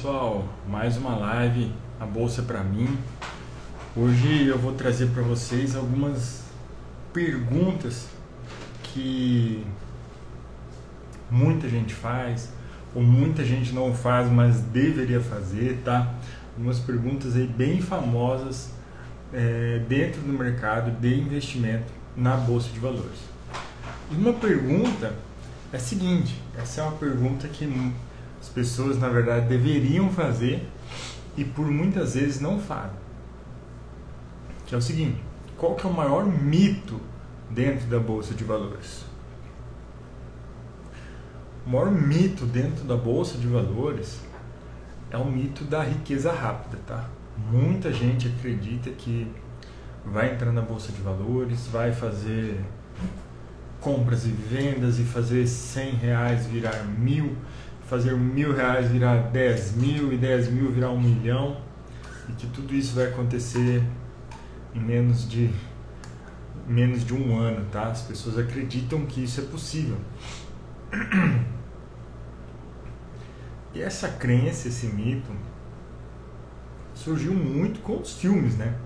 Pessoal, mais uma live, a bolsa para mim. Hoje eu vou trazer para vocês algumas perguntas que muita gente faz ou muita gente não faz, mas deveria fazer, tá? Umas perguntas aí bem famosas é, dentro do mercado de investimento na bolsa de valores. E uma pergunta é a seguinte: essa é uma pergunta que as pessoas na verdade deveriam fazer e por muitas vezes não fazem. Que é o seguinte: qual que é o maior mito dentro da bolsa de valores? O maior mito dentro da bolsa de valores é o mito da riqueza rápida, tá? Muita gente acredita que vai entrar na bolsa de valores, vai fazer compras e vendas e fazer 100 reais virar mil fazer mil reais virar dez mil e dez mil virar um milhão e que tudo isso vai acontecer em menos de menos de um ano, tá? As pessoas acreditam que isso é possível. E essa crença, esse mito, surgiu muito com os filmes, né?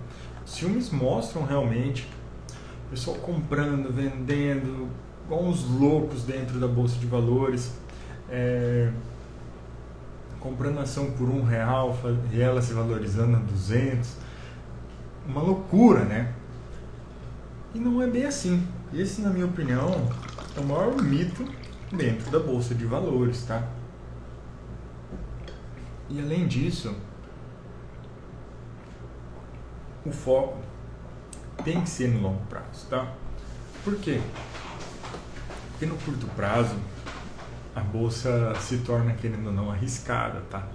Os filmes mostram realmente o pessoal comprando, vendendo, igual uns loucos dentro da bolsa de valores é, comprando ação por um real e ela se valorizando a 200. Uma loucura, né? E não é bem assim. Esse, na minha opinião, é o maior mito dentro da bolsa de valores, tá? E além disso, o foco tem que ser no longo prazo, tá? Por quê? Porque no curto prazo a bolsa se torna, querendo ou não, arriscada, tá?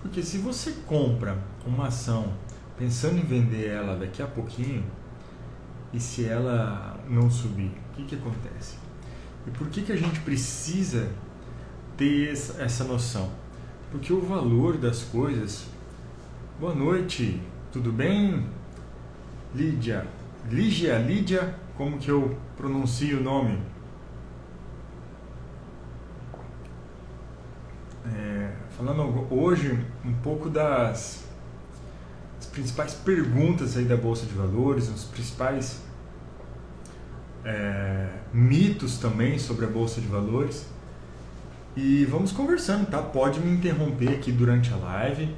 Porque se você compra uma ação pensando em vender ela daqui a pouquinho, e se ela não subir, o que, que acontece? E por que, que a gente precisa ter essa noção? Porque o valor das coisas. Boa noite, tudo bem? Lídia. Lígia, Lídia, como que eu pronuncio o nome? Falando hoje um pouco das, das, principais perguntas aí da Bolsa de Valores, os principais é, mitos também sobre a Bolsa de Valores. E vamos conversando, tá? Pode me interromper aqui durante a live,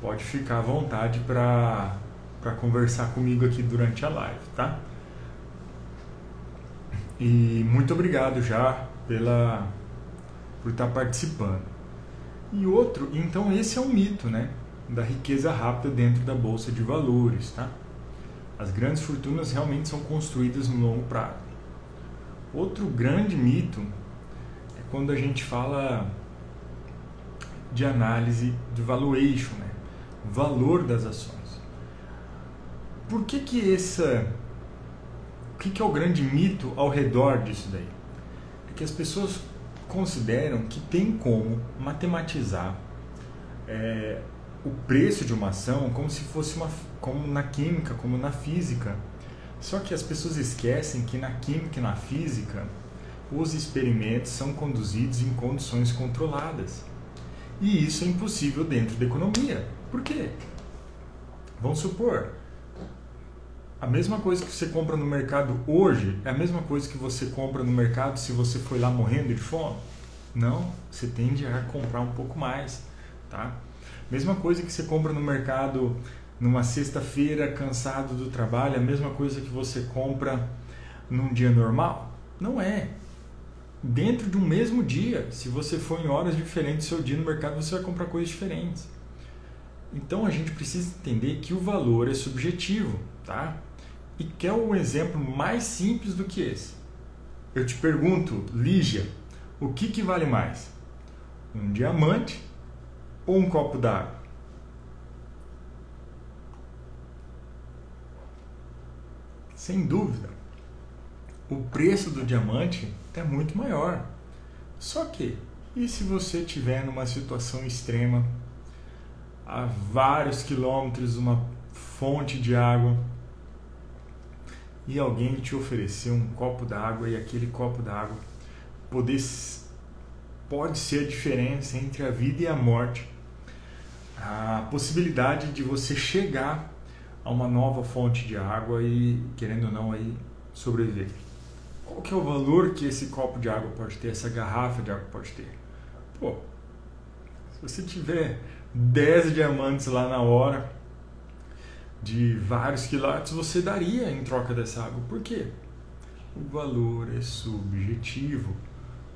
pode ficar à vontade para conversar comigo aqui durante a live, tá? E muito obrigado já pela, por estar participando. E outro, então esse é um mito, né? Da riqueza rápida dentro da bolsa de valores, tá? As grandes fortunas realmente são construídas no longo prazo. Outro grande mito é quando a gente fala de análise de valuation, né? Valor das ações. Por que que essa o que, que é o grande mito ao redor disso daí? É que as pessoas consideram que tem como matematizar é, o preço de uma ação como se fosse uma como na química, como na física. Só que as pessoas esquecem que na química e na física os experimentos são conduzidos em condições controladas. E isso é impossível dentro da economia. Por quê? Vamos supor, a mesma coisa que você compra no mercado hoje é a mesma coisa que você compra no mercado se você foi lá morrendo de fome? Não, você tende a comprar um pouco mais, tá? Mesma coisa que você compra no mercado numa sexta-feira cansado do trabalho, a mesma coisa que você compra num dia normal? Não é. Dentro de um mesmo dia, se você for em horas diferentes do seu dia no mercado, você vai comprar coisas diferentes. Então a gente precisa entender que o valor é subjetivo, tá? E quer um exemplo mais simples do que esse? Eu te pergunto, Lígia, o que, que vale mais? Um diamante ou um copo d'água? Sem dúvida, o preço do diamante é muito maior. Só que, e se você estiver numa situação extrema, a vários quilômetros, uma fonte de água, e alguém te oferecer um copo d'água e aquele copo d'água poder pode ser a diferença entre a vida e a morte. a possibilidade de você chegar a uma nova fonte de água e, querendo ou não, aí sobreviver. Qual que é o valor que esse copo de água pode ter, essa garrafa de água pode ter? Pô, se você tiver 10 diamantes lá na hora, de vários quilates, você daria em troca dessa água. Por quê? O valor é subjetivo.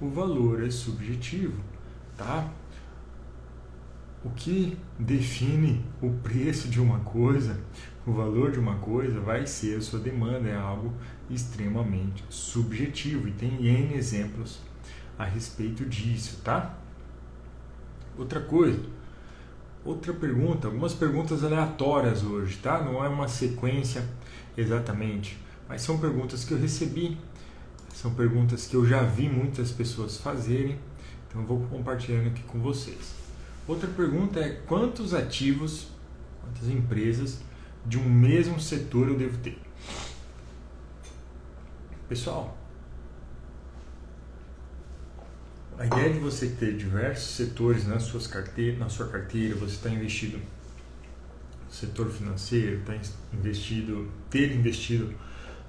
O valor é subjetivo, tá? O que define o preço de uma coisa, o valor de uma coisa, vai ser a sua demanda, é algo extremamente subjetivo e tem N exemplos a respeito disso, tá? Outra coisa, outra pergunta, algumas perguntas aleatórias hoje, tá? Não é uma sequência exatamente, mas são perguntas que eu recebi, são perguntas que eu já vi muitas pessoas fazerem, então eu vou compartilhando aqui com vocês. Outra pergunta é quantos ativos, quantas empresas de um mesmo setor eu devo ter? Pessoal, a ideia de você ter diversos setores nas suas na sua carteira, você está investido no setor financeiro, está investido, ter investido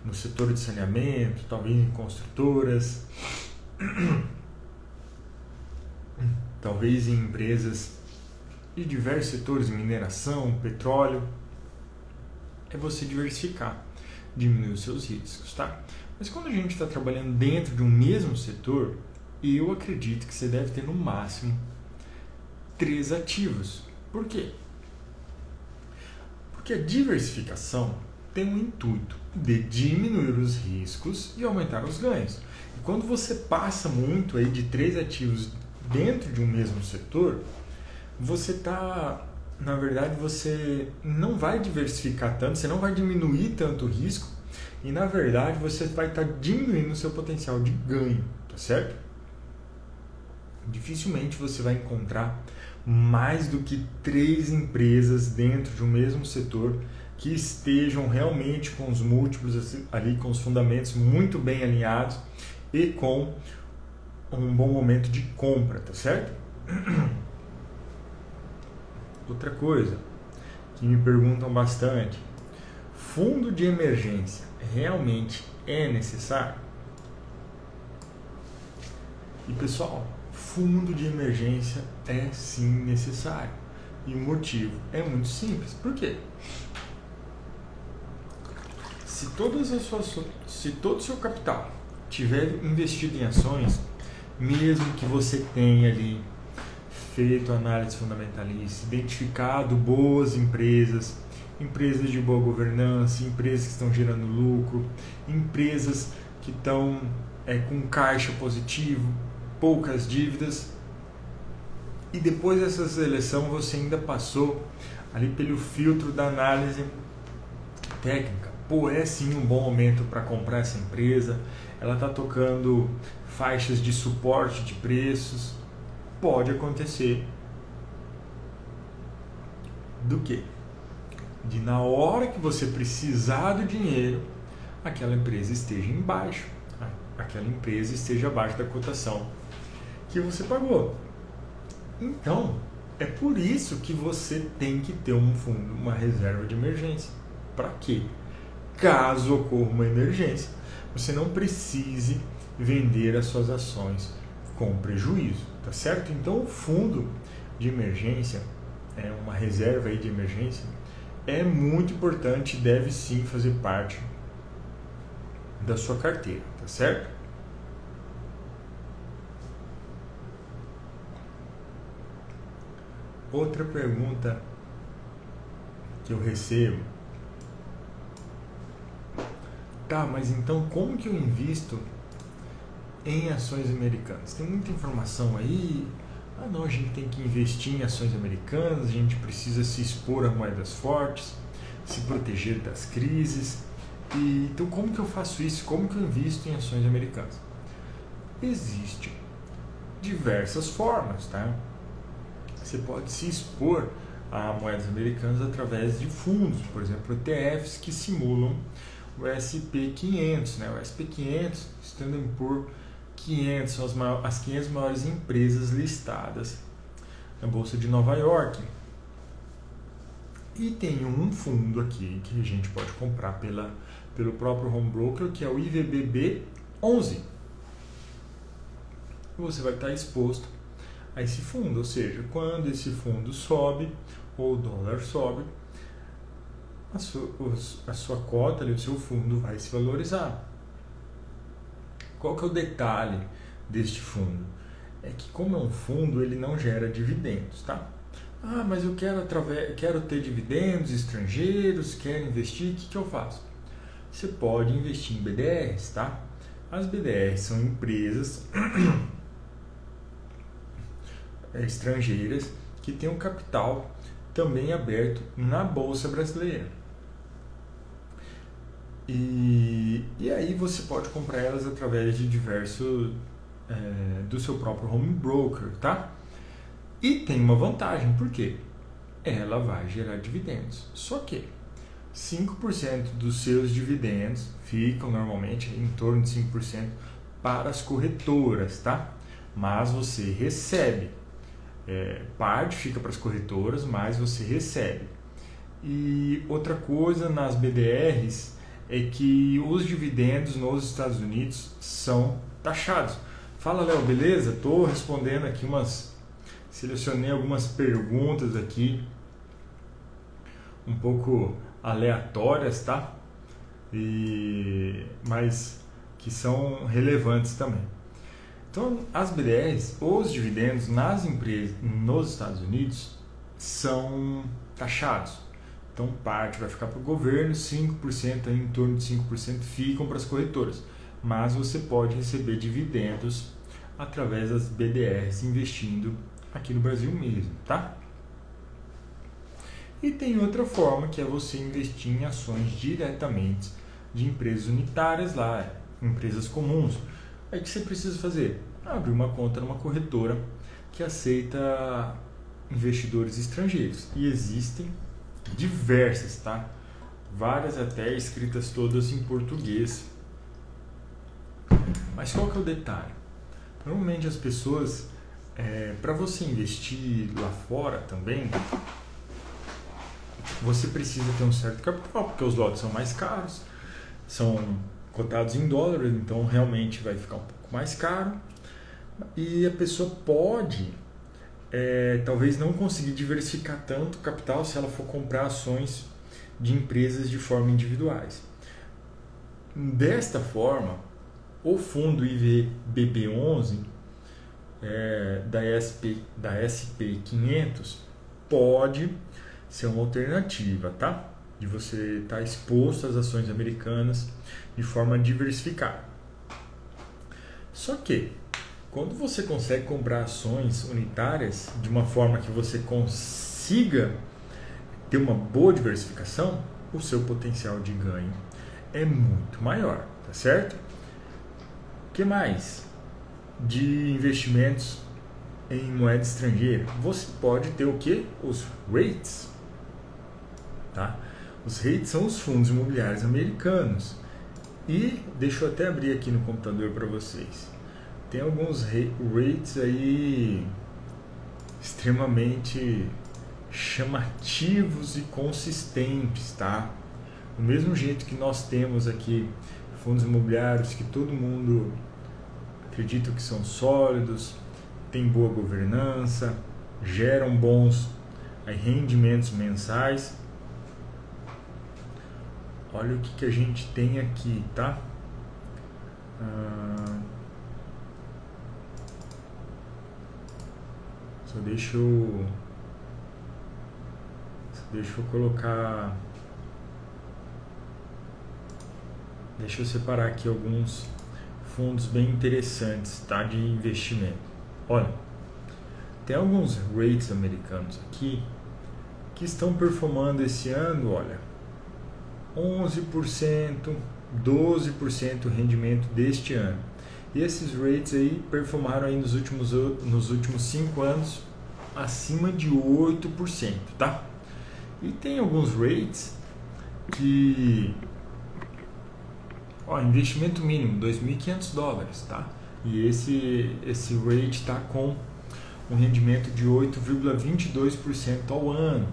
no setor de saneamento, talvez em construtoras, talvez em empresas de diversos setores, mineração, petróleo, é você diversificar, diminuir os seus riscos, tá? Mas quando a gente está trabalhando dentro de um mesmo setor, eu acredito que você deve ter no máximo três ativos. Por quê? Porque a diversificação tem um intuito de diminuir os riscos e aumentar os ganhos. E quando você passa muito aí de três ativos dentro de um mesmo setor, você está, na verdade, você não vai diversificar tanto, você não vai diminuir tanto o risco e na verdade você vai estar tá diminuindo o seu potencial de ganho, tá certo? Dificilmente você vai encontrar mais do que três empresas dentro de um mesmo setor que estejam realmente com os múltiplos assim, ali, com os fundamentos muito bem alinhados e com um bom momento de compra, tá certo? Outra coisa que me perguntam bastante: fundo de emergência realmente é necessário? E pessoal, fundo de emergência é sim necessário. E o motivo é muito simples. Por quê? Se, todas as suas, se todo o seu capital tiver investido em ações, mesmo que você tenha ali feito análise fundamentalista, identificado boas empresas, empresas de boa governança, empresas que estão gerando lucro, empresas que estão é, com caixa positivo, poucas dívidas. E depois dessa seleção você ainda passou ali pelo filtro da análise técnica. Pô, é sim um bom momento para comprar essa empresa. Ela está tocando faixas de suporte de preços. Pode acontecer do que? de na hora que você precisar do dinheiro, aquela empresa esteja embaixo, aquela empresa esteja abaixo da cotação que você pagou. Então, é por isso que você tem que ter um fundo, uma reserva de emergência. Para quê? Caso ocorra uma emergência, você não precise vender as suas ações com prejuízo, tá certo? Então, o fundo de emergência é uma reserva aí de emergência é muito importante deve sim fazer parte da sua carteira, tá certo? Outra pergunta que eu recebo. Tá, mas então como que eu invisto em ações americanas? Tem muita informação aí, ah, não, a gente tem que investir em ações americanas, a gente precisa se expor a moedas fortes, se proteger das crises. E, então, como que eu faço isso? Como que eu invisto em ações americanas? Existem diversas formas, tá? Você pode se expor a moedas americanas através de fundos, por exemplo, ETFs que simulam o SP500, né? O SP500, Standard Poor's 500 são as, maiores, as 500 maiores empresas listadas na Bolsa de Nova York. E tem um fundo aqui que a gente pode comprar pela, pelo próprio home broker, que é o IVBB 11. Você vai estar exposto a esse fundo, ou seja, quando esse fundo sobe ou o dólar sobe, a sua, a sua cota, o seu fundo vai se valorizar. Qual que é o detalhe deste fundo? É que como é um fundo, ele não gera dividendos, tá? Ah, mas eu quero, através, quero ter dividendos estrangeiros, quero investir, o que, que eu faço? Você pode investir em BDRs, tá? As BDRs são empresas estrangeiras que um capital também aberto na Bolsa Brasileira. E, e aí você pode comprar elas através de diversos é, do seu próprio home broker, tá? E tem uma vantagem, por quê? Ela vai gerar dividendos. Só que 5% dos seus dividendos ficam normalmente em torno de 5% para as corretoras, tá? Mas você recebe. É, parte fica para as corretoras, mas você recebe. E outra coisa nas BDRs é que os dividendos nos Estados Unidos são taxados. Fala, Léo, beleza? Estou respondendo aqui umas. Selecionei algumas perguntas aqui, um pouco aleatórias, tá? E, mas que são relevantes também. Então, as BDRs, os dividendos nas empresas nos Estados Unidos são taxados. Então, parte vai ficar para o governo, 5%, em torno de 5% ficam para as corretoras. Mas você pode receber dividendos através das BDRs investindo aqui no Brasil mesmo, tá? E tem outra forma que é você investir em ações diretamente de empresas unitárias lá, empresas comuns. Aí o que você precisa fazer? Abrir uma conta numa corretora que aceita investidores estrangeiros. E existem diversas, tá? Várias até escritas todas em português. Mas qual que é o detalhe? Normalmente as pessoas, é, para você investir lá fora também, você precisa ter um certo capital, porque os lotes são mais caros, são cotados em dólar, então realmente vai ficar um pouco mais caro. E a pessoa pode é, talvez não conseguir diversificar tanto o capital se ela for comprar ações de empresas de forma individuais. Desta forma, o fundo IVBB11 é, da, SP, da SP500 pode ser uma alternativa, tá? De você estar tá exposto às ações americanas de forma diversificada. Só que quando você consegue comprar ações unitárias de uma forma que você consiga ter uma boa diversificação, o seu potencial de ganho é muito maior, tá certo? O que mais? De investimentos em moeda estrangeira. Você pode ter o que? Os REITs. Tá? Os REITs são os fundos imobiliários americanos. E deixa eu até abrir aqui no computador para vocês tem alguns rates aí extremamente chamativos e consistentes, tá? Do mesmo jeito que nós temos aqui fundos imobiliários que todo mundo acredita que são sólidos, tem boa governança, geram bons rendimentos mensais. Olha o que, que a gente tem aqui, tá? Ah, Só deixa eu. Só deixa eu colocar. Deixa eu separar aqui alguns fundos bem interessantes tá, de investimento. Olha, tem alguns rates americanos aqui que estão performando esse ano, olha, 11%, 12% rendimento deste ano. E esses rates aí performaram aí nos últimos, nos últimos 5 anos acima de 8%, tá? E tem alguns rates que ó, investimento mínimo 2.500 dólares, tá? E esse esse rate está com um rendimento de 8,22% ao ano.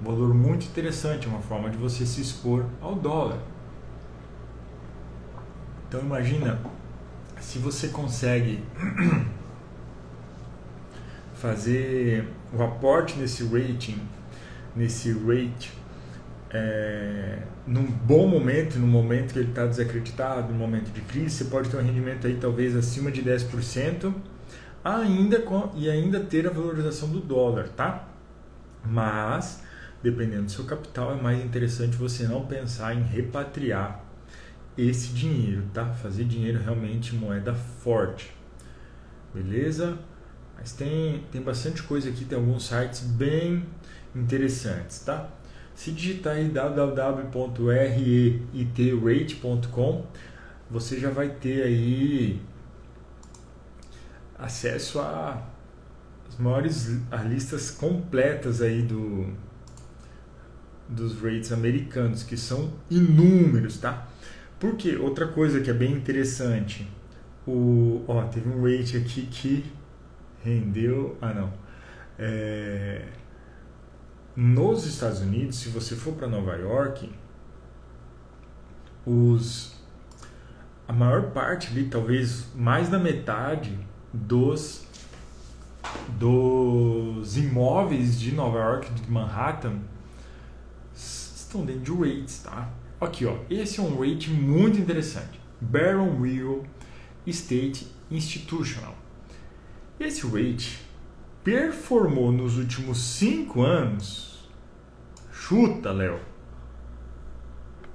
Um valor muito interessante, uma forma de você se expor ao dólar. Então imagina se você consegue fazer o aporte nesse rating, nesse rate, é, num bom momento, no momento que ele está desacreditado, no momento de crise, você pode ter um rendimento aí talvez acima de 10%, ainda com, e ainda ter a valorização do dólar, tá? Mas, dependendo do seu capital, é mais interessante você não pensar em repatriar esse dinheiro, tá? Fazer dinheiro realmente moeda forte. Beleza? Mas tem, tem bastante coisa aqui, tem alguns sites bem interessantes, tá? Se digitar aí www.reitrate.com, você já vai ter aí acesso a as maiores as listas completas aí do dos rates americanos, que são inúmeros, tá? Porque outra coisa que é bem interessante, o ó, teve um rate aqui que rendeu, ah não, é, nos Estados Unidos, se você for para Nova York, os a maior parte ali, talvez mais da metade dos dos imóveis de Nova York, de Manhattan, estão dentro de rates, tá? Aqui, ó, esse é um rate muito interessante. Baron Real Estate Institutional. Esse rate performou nos últimos cinco anos. Chuta, Léo.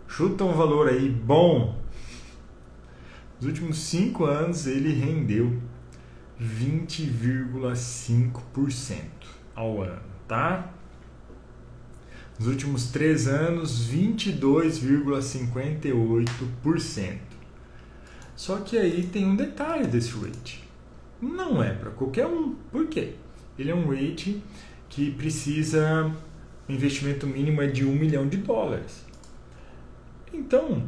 Chuta um valor aí bom. Nos últimos cinco anos ele rendeu 20,5% ao ano, tá? Nos últimos três anos, 22,58%. Só que aí tem um detalhe desse rate. Não é para qualquer um. Por quê? Ele é um rate que precisa o investimento mínimo é de um milhão de dólares. Então,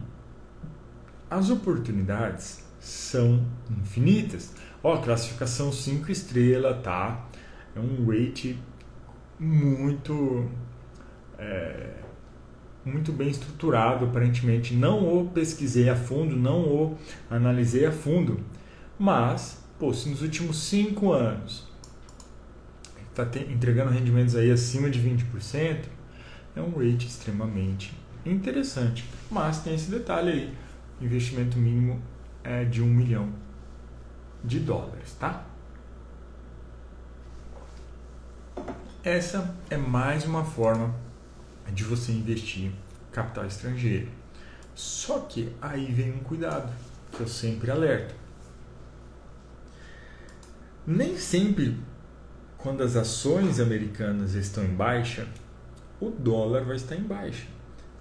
as oportunidades são infinitas. Ó, classificação 5 estrelas, tá? É um rate muito é, muito bem estruturado, aparentemente. Não o pesquisei a fundo, não o analisei a fundo, mas, pô, se nos últimos 5 anos está entregando rendimentos aí acima de 20%, é um rate extremamente interessante. Mas tem esse detalhe aí, investimento mínimo é de um milhão de dólares, tá? Essa é mais uma forma de você investir capital estrangeiro. Só que aí vem um cuidado, que eu sempre alerto. Nem sempre, quando as ações americanas estão em baixa, o dólar vai estar em baixa.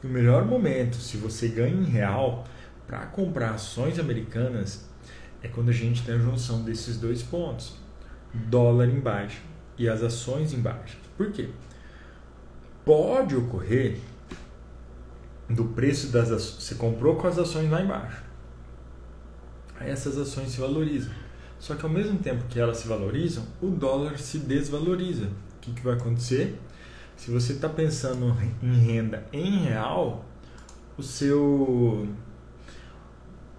O melhor momento, se você ganha em real, para comprar ações americanas é quando a gente tem a junção desses dois pontos, dólar em baixa e as ações em baixa. Por quê? Pode ocorrer do preço das ações, você comprou com as ações lá embaixo. Aí essas ações se valorizam. Só que ao mesmo tempo que elas se valorizam, o dólar se desvaloriza. O que, que vai acontecer? Se você está pensando em renda em real, o seu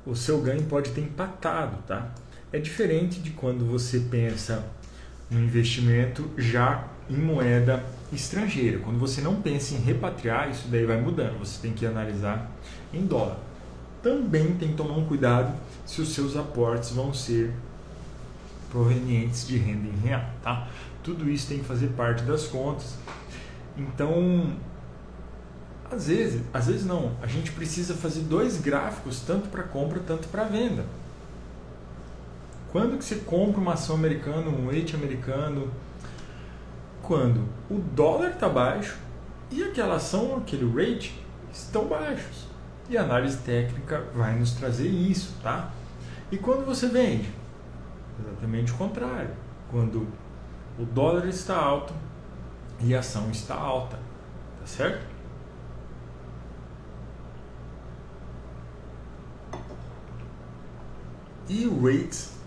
o seu ganho pode ter empatado, tá? É diferente de quando você pensa no investimento já em moeda estrangeira. Quando você não pensa em repatriar, isso daí vai mudando. Você tem que analisar em dólar. Também tem que tomar um cuidado se os seus aportes vão ser provenientes de renda em real, tá? Tudo isso tem que fazer parte das contas. Então, às vezes, às vezes não. A gente precisa fazer dois gráficos, tanto para compra, tanto para venda. Quando que você compra uma ação americana, um rate americano? Quando o dólar está baixo e aquela ação, aquele rate, estão baixos. E a análise técnica vai nos trazer isso, tá? E quando você vende? Exatamente o contrário. Quando o dólar está alto e a ação está alta, tá certo? e rates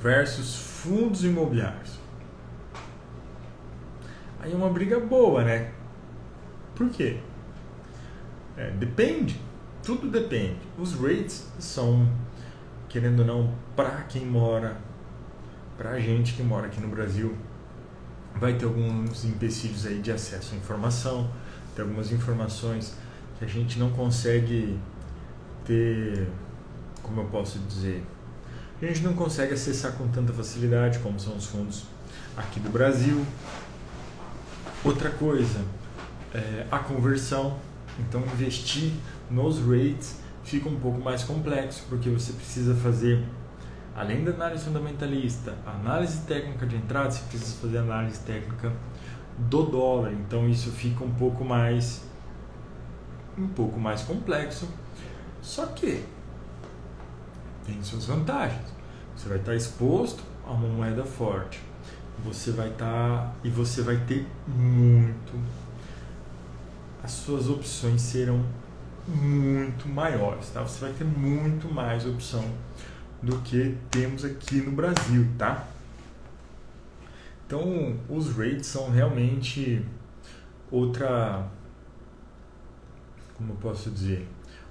versus fundos imobiliários. Aí é uma briga boa, né? Por quê? É, depende, tudo depende. Os rates são, querendo ou não, para quem mora, para a gente que mora aqui no Brasil, vai ter alguns empecilhos aí de acesso à informação, tem algumas informações que a gente não consegue ter, como eu posso dizer, a gente não consegue acessar com tanta facilidade como são os fundos aqui do Brasil. Outra coisa, é a conversão. Então, investir nos rates fica um pouco mais complexo, porque você precisa fazer, além da análise fundamentalista, análise técnica de entrada, você precisa fazer análise técnica do dólar. Então, isso fica um pouco mais um pouco mais complexo. Só que tem suas vantagens. Você vai estar exposto a uma moeda forte. Você vai estar e você vai ter muito as suas opções serão muito maiores, tá? Você vai ter muito mais opção do que temos aqui no Brasil, tá? Então, os rates são realmente outra como eu posso dizer,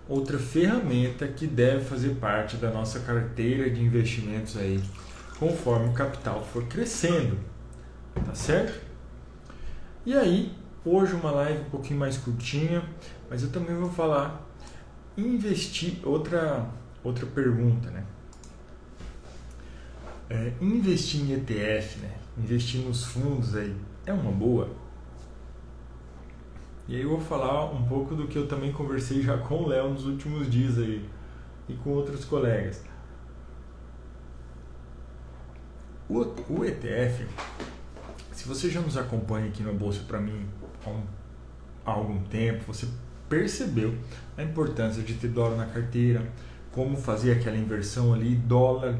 outra ferramenta que deve fazer parte da nossa carteira de investimentos aí, conforme o capital for crescendo, tá certo? E aí, hoje uma live um pouquinho mais curtinha, mas eu também vou falar investir outra outra pergunta, né? É, investir em ETF, né? Investir nos fundos aí é uma boa? E aí eu vou falar um pouco do que eu também conversei já com o Léo nos últimos dias aí e com outros colegas. O, o ETF, se você já nos acompanha aqui no Bolsa para mim há, um, há algum tempo, você percebeu a importância de ter dólar na carteira, como fazer aquela inversão ali, dólar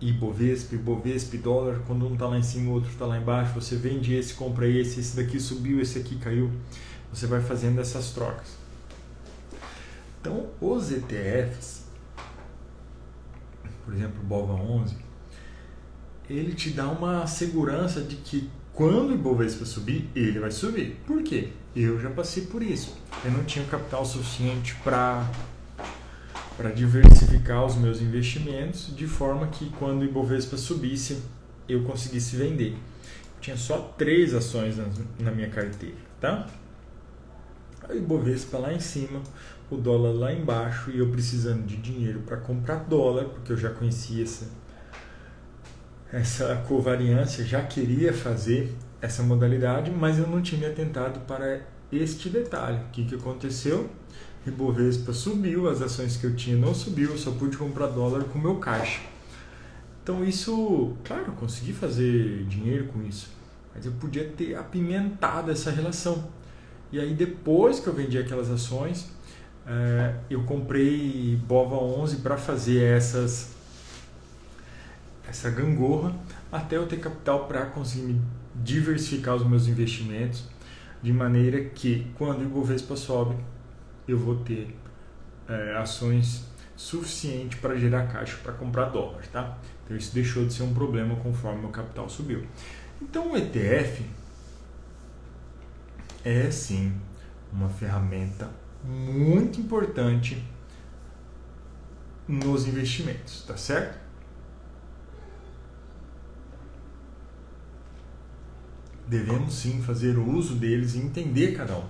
e Bovespa, Bovespa e dólar, quando um está lá em cima, o outro está lá embaixo, você vende esse, compra esse, esse daqui subiu, esse aqui caiu você vai fazendo essas trocas. Então, os ETFs, por exemplo, o BOVA 11, ele te dá uma segurança de que quando o Ibovespa subir, ele vai subir. Por quê? Eu já passei por isso. Eu não tinha capital suficiente para para diversificar os meus investimentos de forma que quando o Ibovespa subisse, eu conseguisse vender. Eu tinha só três ações na, na minha carteira, tá? O Ibovespa lá em cima, o dólar lá embaixo e eu precisando de dinheiro para comprar dólar, porque eu já conhecia essa, essa covariância, já queria fazer essa modalidade, mas eu não tinha me atentado para este detalhe. O que, que aconteceu? Ibovespa subiu, as ações que eu tinha não subiu, eu só pude comprar dólar com meu caixa. Então isso, claro, eu consegui fazer dinheiro com isso, mas eu podia ter apimentado essa relação e aí depois que eu vendi aquelas ações, é, eu comprei Bova 11 para fazer essas essa gangorra até eu ter capital para conseguir diversificar os meus investimentos de maneira que quando o Ibovespa sobe eu vou ter é, ações suficiente para gerar caixa para comprar dólar, tá? Então isso deixou de ser um problema conforme o capital subiu. Então o ETF é sim uma ferramenta muito importante nos investimentos, tá certo? Devemos sim fazer o uso deles e entender cada um.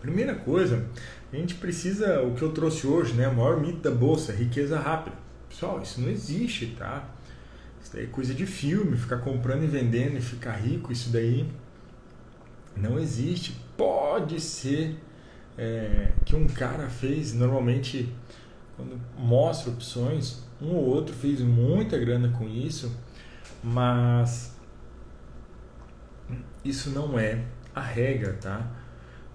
Primeira coisa, a gente precisa, o que eu trouxe hoje, né, o maior mito da bolsa, riqueza rápida. Pessoal, isso não existe, tá? Isso daí é coisa de filme, ficar comprando e vendendo e ficar rico, isso daí não existe. Pode ser é, que um cara fez, normalmente, quando mostra opções, um ou outro fez muita grana com isso, mas isso não é a regra, tá?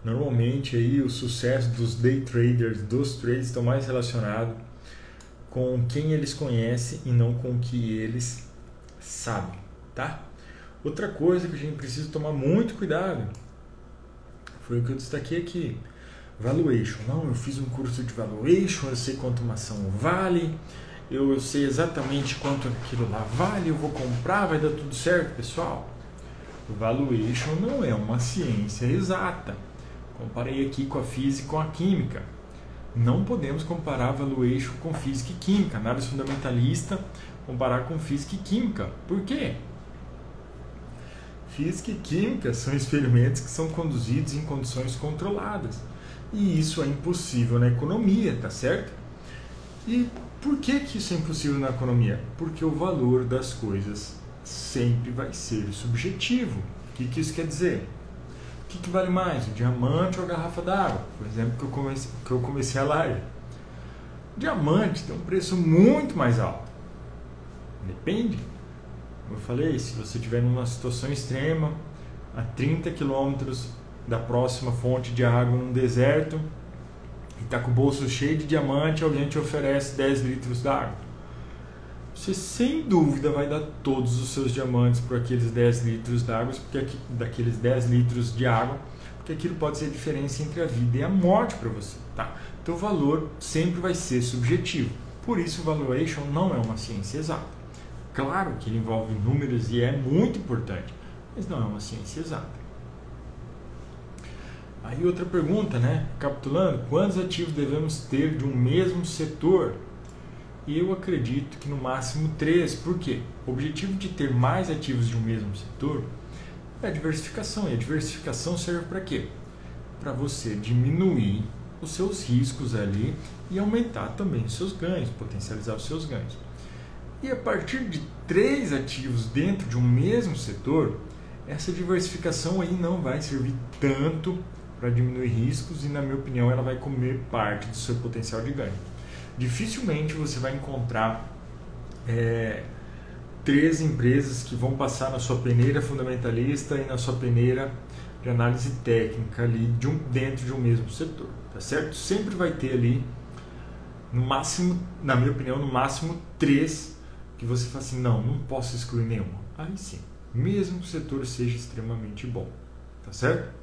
Normalmente aí o sucesso dos day traders, dos trades, estão mais relacionado com quem eles conhecem e não com o que eles sabem, tá? Outra coisa que a gente precisa tomar muito cuidado foi o que eu destaquei aqui. Valuation. Não, eu fiz um curso de valuation, eu sei quanto uma ação vale, eu, sei exatamente quanto aquilo lá vale, eu vou comprar, vai dar tudo certo, pessoal. Valuation não é uma ciência exata. Comparei aqui com a física e com a química. Não podemos comparar valuation com física e química, análise fundamentalista comparar com física e química. Por quê? Física e química são experimentos que são conduzidos em condições controladas. E isso é impossível na economia, tá certo? E por que, que isso é impossível na economia? Porque o valor das coisas sempre vai ser subjetivo. O que, que isso quer dizer? O que, que vale mais, o diamante ou a garrafa d'água? Por exemplo, que eu comecei, que eu comecei a live. Diamante tem um preço muito mais alto. Depende. Como eu falei, se você estiver numa situação extrema, a 30 quilômetros da próxima fonte de água num deserto, e está com o bolso cheio de diamante, alguém te oferece 10 litros d'água. Você sem dúvida vai dar todos os seus diamantes por aqueles 10 litros d'água, porque daqueles 10 litros de água, porque aquilo pode ser a diferença entre a vida e a morte para você, tá? Então o valor sempre vai ser subjetivo. Por isso o valuation não é uma ciência exata. Claro que ele envolve números e é muito importante, mas não é uma ciência exata. Aí outra pergunta, né? Capitulando, quantos ativos devemos ter de um mesmo setor? Eu acredito que no máximo três. Por quê? O objetivo de ter mais ativos de um mesmo setor é a diversificação. E a diversificação serve para quê? Para você diminuir os seus riscos ali e aumentar também os seus ganhos, potencializar os seus ganhos. E a partir de três ativos dentro de um mesmo setor, essa diversificação aí não vai servir tanto para diminuir riscos e, na minha opinião, ela vai comer parte do seu potencial de ganho. Dificilmente você vai encontrar é, três empresas que vão passar na sua peneira fundamentalista e na sua peneira de análise técnica ali de um, dentro de um mesmo setor, tá certo? Sempre vai ter ali, no máximo, na minha opinião, no máximo três que você fala assim, não, não posso excluir nenhuma. Aí sim, mesmo que o setor seja extremamente bom, tá certo?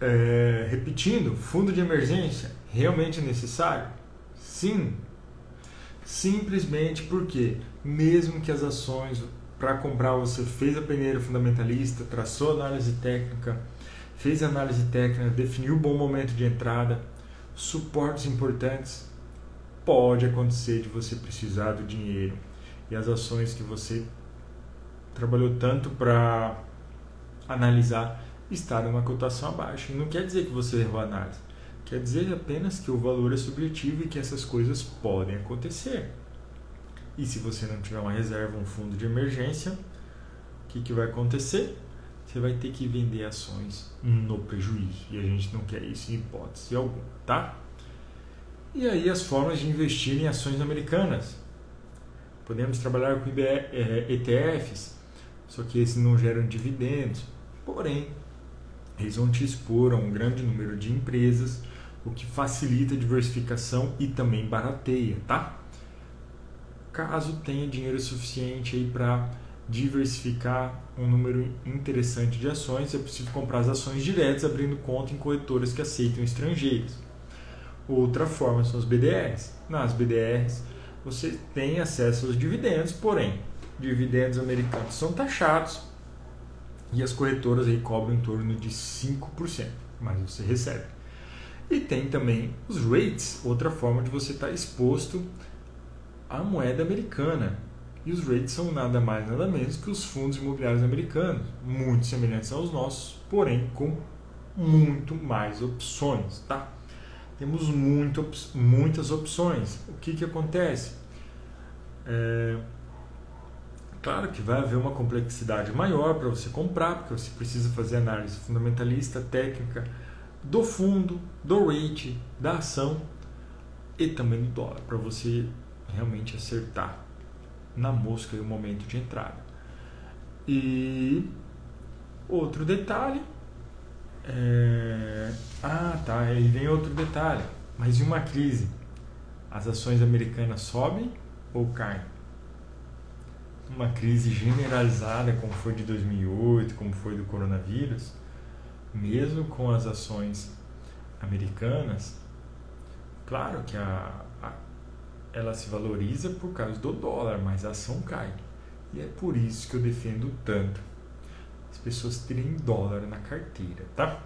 É, repetindo, fundo de emergência realmente necessário? Sim. Simplesmente porque, mesmo que as ações para comprar você fez a peneira fundamentalista, traçou análise técnica, fez análise técnica, definiu o bom momento de entrada, suportes importantes, pode acontecer de você precisar do dinheiro e as ações que você trabalhou tanto para analisar estar numa cotação abaixo. Não quer dizer que você errou a análise, quer dizer apenas que o valor é subjetivo e que essas coisas podem acontecer. E se você não tiver uma reserva, um fundo de emergência, o que, que vai acontecer? Você vai ter que vender ações no prejuízo. E a gente não quer isso em hipótese alguma, tá? E aí as formas de investir em ações americanas. Podemos trabalhar com ETFs, só que esses não geram dividendos. Porém, eles vão te expor a um grande número de empresas, o que facilita a diversificação e também barateia, tá? Caso tenha dinheiro suficiente aí para diversificar um número interessante de ações, é possível comprar as ações diretas abrindo conta em corretoras que aceitam estrangeiros. Outra forma são os BDRs. Nas BDRs você tem acesso aos dividendos, porém, dividendos americanos são taxados e as corretoras aí cobram em torno de 5%, mas você recebe. E tem também os rates, outra forma de você estar exposto à moeda americana. E os rates são nada mais nada menos que os fundos imobiliários americanos, muito semelhantes aos nossos, porém com muito mais opções, tá? Temos muito, muitas opções. O que, que acontece? É, claro que vai haver uma complexidade maior para você comprar, porque você precisa fazer análise fundamentalista, técnica do fundo, do rate, da ação e também do dólar, para você realmente acertar na mosca e o momento de entrada. E outro detalhe é... Ah, tá. Aí vem outro detalhe. Mas em uma crise, as ações americanas sobem ou caem? Uma crise generalizada, como foi de 2008, como foi do coronavírus, mesmo com as ações americanas, claro que a, a, ela se valoriza por causa do dólar, mas a ação cai. E é por isso que eu defendo tanto as pessoas terem dólar na carteira, tá?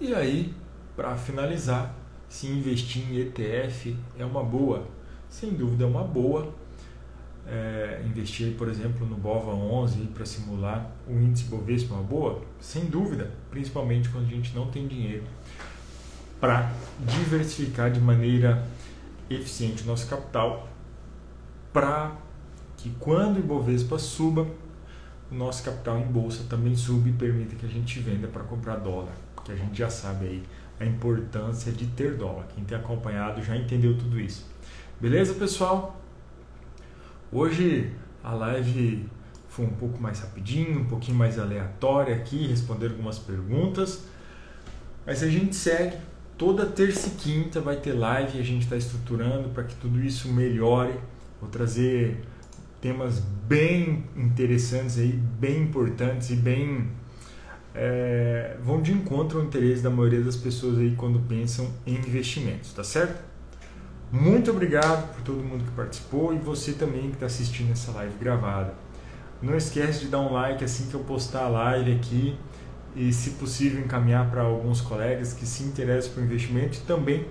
E aí, para finalizar, se investir em ETF é uma boa? Sem dúvida é uma boa. É, investir, por exemplo, no BOVA 11 para simular o índice Bovespa é uma boa? Sem dúvida, principalmente quando a gente não tem dinheiro para diversificar de maneira eficiente o nosso capital para que quando o Ibovespa suba, o nosso capital em bolsa também suba e permita que a gente venda para comprar dólar, porque a gente já sabe aí a importância de ter dólar. Quem tem acompanhado já entendeu tudo isso. Beleza, pessoal? Hoje a live foi um pouco mais rapidinho, um pouquinho mais aleatória aqui, responder algumas perguntas. Mas a gente segue. Toda terça e quinta vai ter live a gente está estruturando para que tudo isso melhore. Vou trazer temas bem interessantes aí, bem importantes e bem é, vão de encontro ao interesse da maioria das pessoas aí quando pensam em investimentos, tá certo? Muito obrigado por todo mundo que participou e você também que está assistindo essa live gravada. Não esquece de dar um like assim que eu postar a live aqui e, se possível, encaminhar para alguns colegas que se interessam por investimento e também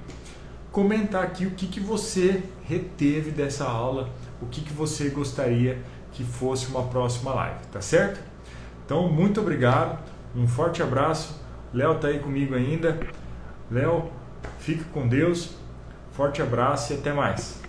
comentar aqui o que, que você reteve dessa aula, o que, que você gostaria que fosse uma próxima live, tá certo? Então, muito obrigado, um forte abraço. Léo está aí comigo ainda. Léo, fique com Deus. Forte abraço e até mais.